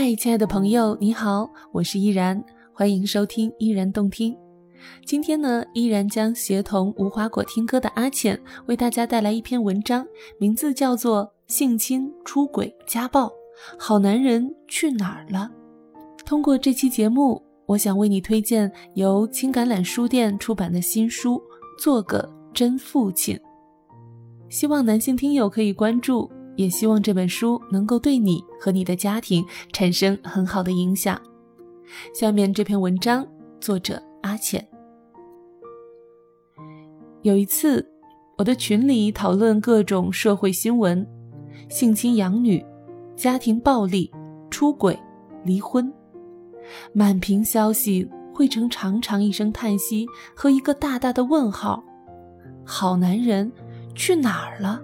嗨，亲爱的朋友，你好，我是依然，欢迎收听依然动听。今天呢，依然将协同无花果听歌的阿浅为大家带来一篇文章，名字叫做《性侵、出轨、家暴，好男人去哪儿了》。通过这期节目，我想为你推荐由青橄榄书店出版的新书《做个真父亲》，希望男性听友可以关注。也希望这本书能够对你和你的家庭产生很好的影响。下面这篇文章，作者阿浅。有一次，我的群里讨论各种社会新闻：性侵养女、家庭暴力、出轨、离婚，满屏消息汇成长长一声叹息和一个大大的问号。好男人去哪儿了？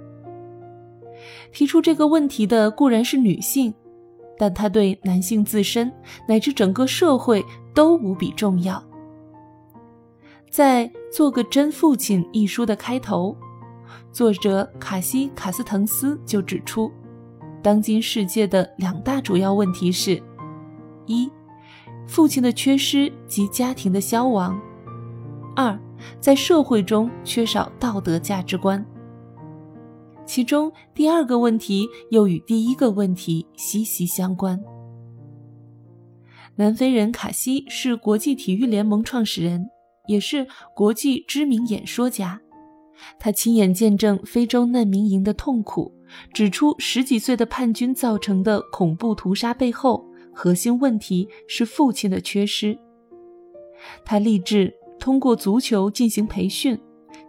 提出这个问题的固然是女性，但她对男性自身乃至整个社会都无比重要。在《做个真父亲》一书的开头，作者卡西卡斯滕斯就指出，当今世界的两大主要问题是：一，父亲的缺失及家庭的消亡；二，在社会中缺少道德价值观。其中第二个问题又与第一个问题息息相关。南非人卡西是国际体育联盟创始人，也是国际知名演说家。他亲眼见证非洲难民营的痛苦，指出十几岁的叛军造成的恐怖屠杀背后核心问题是父亲的缺失。他立志通过足球进行培训。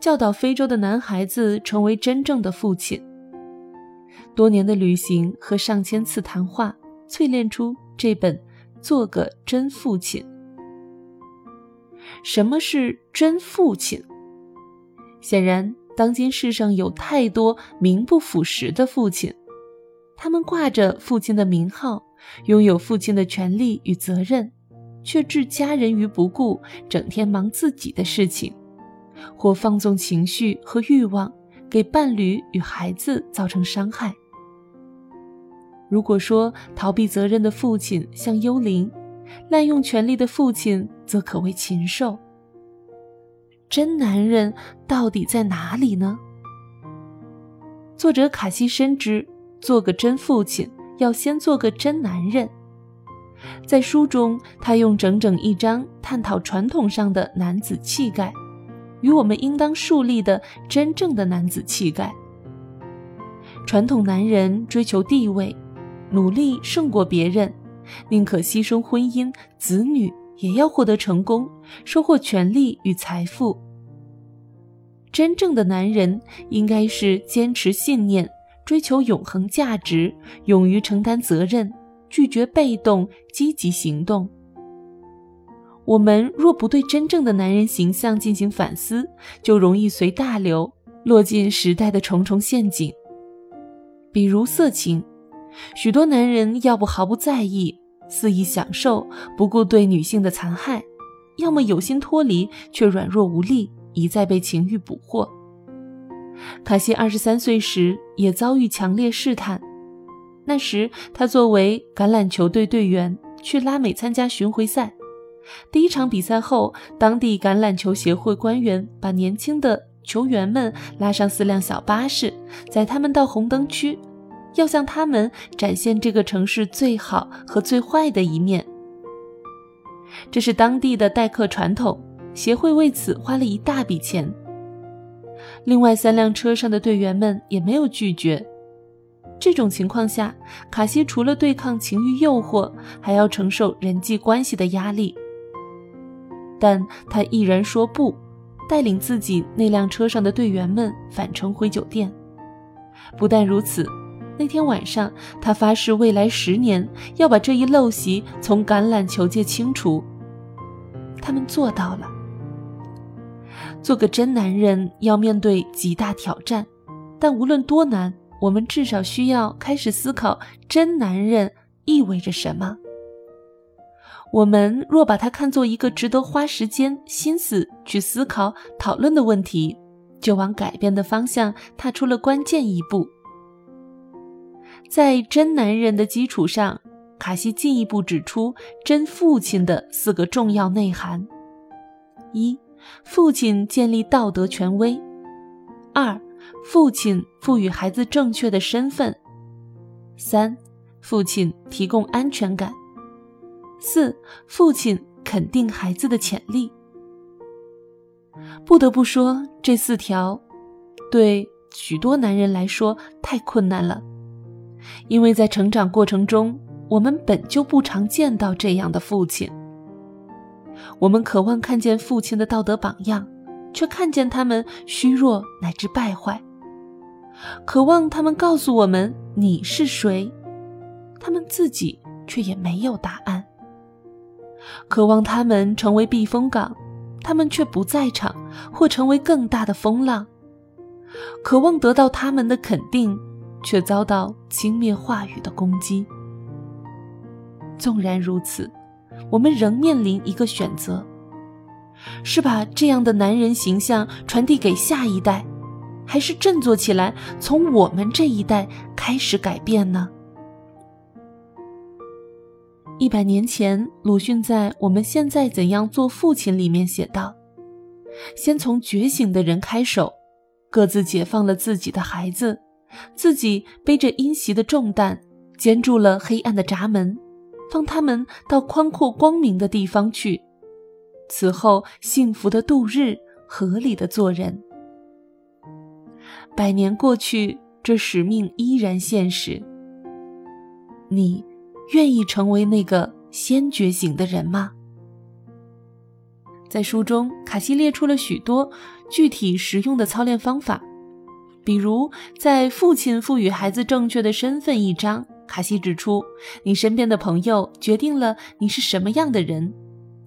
教导非洲的男孩子成为真正的父亲。多年的旅行和上千次谈话，淬炼出这本《做个真父亲》。什么是真父亲？显然，当今世上有太多名不副实的父亲，他们挂着父亲的名号，拥有父亲的权利与责任，却置家人于不顾，整天忙自己的事情。或放纵情绪和欲望，给伴侣与孩子造成伤害。如果说逃避责任的父亲像幽灵，滥用权力的父亲则可谓禽兽。真男人到底在哪里呢？作者卡西深知，做个真父亲要先做个真男人。在书中，他用整整一章探讨传统上的男子气概。与我们应当树立的真正的男子气概。传统男人追求地位，努力胜过别人，宁可牺牲婚姻、子女，也要获得成功，收获权力与财富。真正的男人应该是坚持信念，追求永恒价值，勇于承担责任，拒绝被动，积极行动。我们若不对真正的男人形象进行反思，就容易随大流，落进时代的重重陷阱。比如色情，许多男人要不毫不在意，肆意享受，不顾对女性的残害；要么有心脱离，却软弱无力，一再被情欲捕获。卡西二十三岁时也遭遇强烈试探，那时他作为橄榄球队队员去拉美参加巡回赛。第一场比赛后，当地橄榄球协会官员把年轻的球员们拉上四辆小巴士，载他们到红灯区，要向他们展现这个城市最好和最坏的一面。这是当地的待客传统，协会为此花了一大笔钱。另外三辆车上的队员们也没有拒绝。这种情况下，卡西除了对抗情欲诱惑，还要承受人际关系的压力。但他毅然说不，带领自己那辆车上的队员们返程回酒店。不但如此，那天晚上他发誓未来十年要把这一陋习从橄榄球界清除。他们做到了。做个真男人要面对极大挑战，但无论多难，我们至少需要开始思考真男人意味着什么。我们若把它看作一个值得花时间、心思去思考、讨论的问题，就往改变的方向踏出了关键一步。在真男人的基础上，卡西进一步指出真父亲的四个重要内涵：一、父亲建立道德权威；二、父亲赋予孩子正确的身份；三、父亲提供安全感；四、父亲肯定孩子的潜力。不得不说，这四条对许多男人来说太困难了，因为在成长过程中，我们本就不常见到这样的父亲。我们渴望看见父亲的道德榜样，却看见他们虚弱乃至败坏；渴望他们告诉我们你是谁，他们自己却也没有答案；渴望他们成为避风港。他们却不在场，或成为更大的风浪。渴望得到他们的肯定，却遭到轻蔑话语的攻击。纵然如此，我们仍面临一个选择：是把这样的男人形象传递给下一代，还是振作起来，从我们这一代开始改变呢？一百年前，鲁迅在《我们现在怎样做父亲》里面写道：“先从觉醒的人开手，各自解放了自己的孩子，自己背着阴袭的重担，坚住了黑暗的闸门，放他们到宽阔光明的地方去。此后，幸福的度日，合理的做人。百年过去，这使命依然现实。你。”愿意成为那个先觉醒的人吗？在书中，卡西列出了许多具体实用的操练方法，比如在“父亲赋予孩子正确的身份”一章，卡西指出，你身边的朋友决定了你是什么样的人，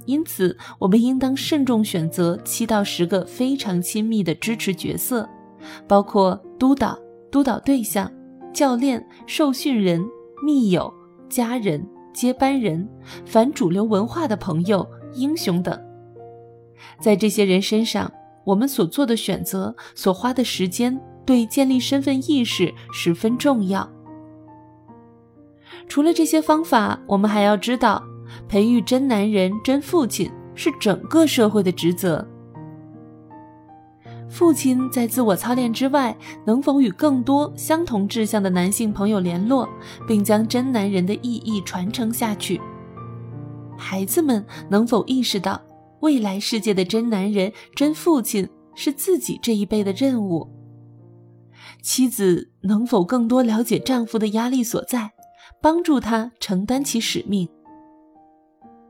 因此我们应当慎重选择七到十个非常亲密的支持角色，包括督导、督导对象、教练、受训人、密友。家人、接班人、反主流文化的朋友、英雄等，在这些人身上，我们所做的选择、所花的时间，对建立身份意识十分重要。除了这些方法，我们还要知道，培育真男人、真父亲是整个社会的职责。父亲在自我操练之外，能否与更多相同志向的男性朋友联络，并将真男人的意义传承下去？孩子们能否意识到，未来世界的真男人、真父亲是自己这一辈的任务？妻子能否更多了解丈夫的压力所在，帮助他承担起使命？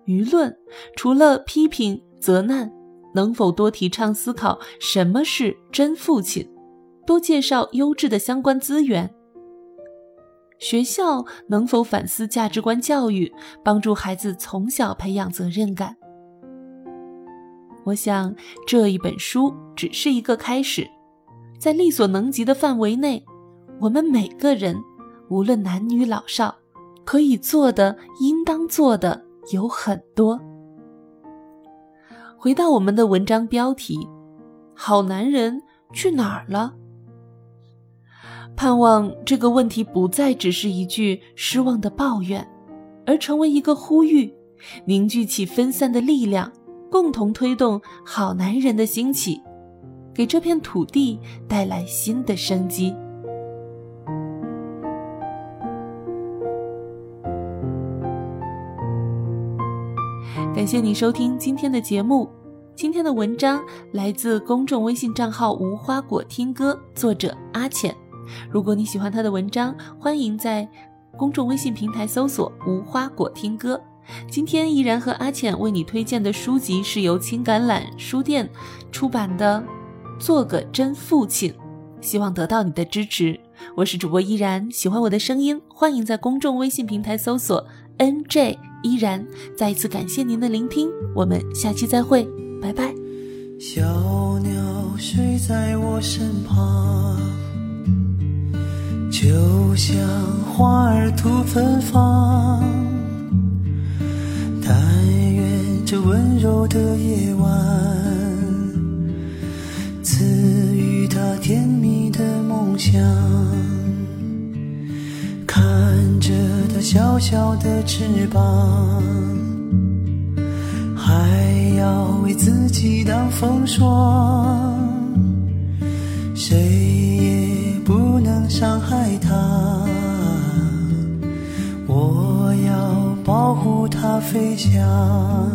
舆论除了批评、责难。能否多提倡思考什么是真父亲，多介绍优质的相关资源？学校能否反思价值观教育，帮助孩子从小培养责任感？我想这一本书只是一个开始，在力所能及的范围内，我们每个人，无论男女老少，可以做的、应当做的有很多。回到我们的文章标题，《好男人去哪儿了》？盼望这个问题不再只是一句失望的抱怨，而成为一个呼吁，凝聚起分散的力量，共同推动好男人的兴起，给这片土地带来新的生机。感谢你收听今天的节目。今天的文章来自公众微信账号“无花果听歌”，作者阿浅。如果你喜欢他的文章，欢迎在公众微信平台搜索“无花果听歌”。今天依然和阿浅为你推荐的书籍是由青橄榄书店出版的《做个真父亲》，希望得到你的支持。我是主播依然，喜欢我的声音，欢迎在公众微信平台搜索 “nj”。依然再一次感谢您的聆听，我们下期再会，拜拜。小鸟睡在我身旁，就像花儿吐芬芳。但愿这温柔的夜晚，赐予他甜蜜的梦想。小小的翅膀，还要为自己挡风霜，谁也不能伤害它。我要保护它飞翔。啊，